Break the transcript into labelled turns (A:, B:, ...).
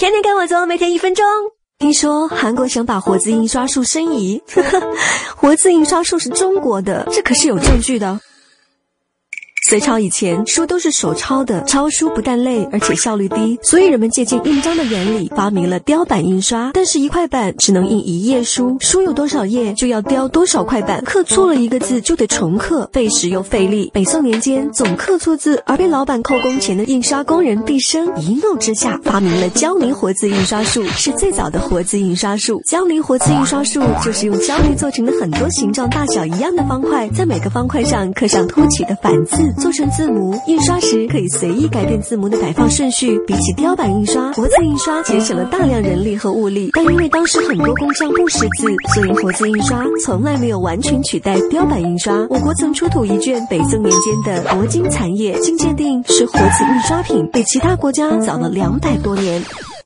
A: 天天跟我做，每天一分钟。听说韩国想把活字印刷术申遗，活字印刷术是中国的，这可是有证据的。隋朝以前，书都是手抄的，抄书不但累，而且效率低，所以人们借鉴印章的原理，发明了雕版印刷。但是，一块板只能印一页书，书有多少页，就要雕多少块板，刻错了一个字就得重刻，费时又费力。北宋年间，总刻错字而被老板扣工钱的印刷工人毕生一怒之下，发明了胶泥活字印刷术，是最早的活字印刷术。胶泥活字印刷术就是用胶泥做成的很多形状大小一样的方块，在每个方块上刻上凸起的反字。做成字母，印刷时可以随意改变字母的摆放顺序。比起雕版印刷，活字印刷节省了大量人力和物力。但因为当时很多工匠不识字，所以活字印刷从来没有完全取代雕版印刷。我国曾出土一卷北宋年间的铂金残页，经鉴定是活字印刷品，比其他国家早了两百多年。